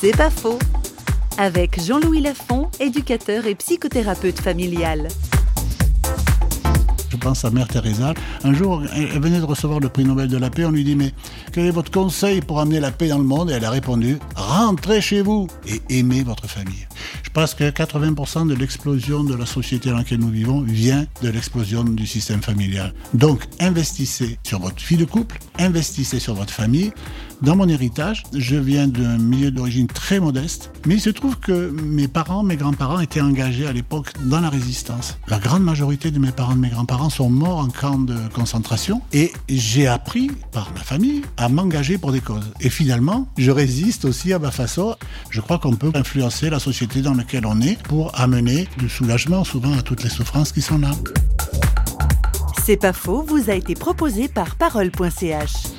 C'est pas faux. Avec Jean-Louis Lafont, éducateur et psychothérapeute familial. Je pense à Mère Teresa. Un jour, elle venait de recevoir le prix Nobel de la paix. On lui dit Mais quel est votre conseil pour amener la paix dans le monde? Et elle a répondu Rentrez chez vous et aimez votre famille. Je pense que 80% de l'explosion de la société dans laquelle nous vivons vient de l'explosion du système familial. Donc, investissez sur votre vie de couple, investissez sur votre famille. Dans mon héritage, je viens d'un milieu d'origine très modeste, mais il se trouve que mes parents, mes grands-parents étaient engagés à l'époque dans la résistance. La grande majorité de mes parents, de mes grands-parents sont morts en camp de concentration et j'ai appris par ma famille à m'engager pour des causes. Et finalement, je résiste aussi à ma façon. Je crois qu'on peut influencer la dans laquelle on est pour amener du soulagement souvent à toutes les souffrances qui sont là. C'est pas faux, vous a été proposé par parole.ch.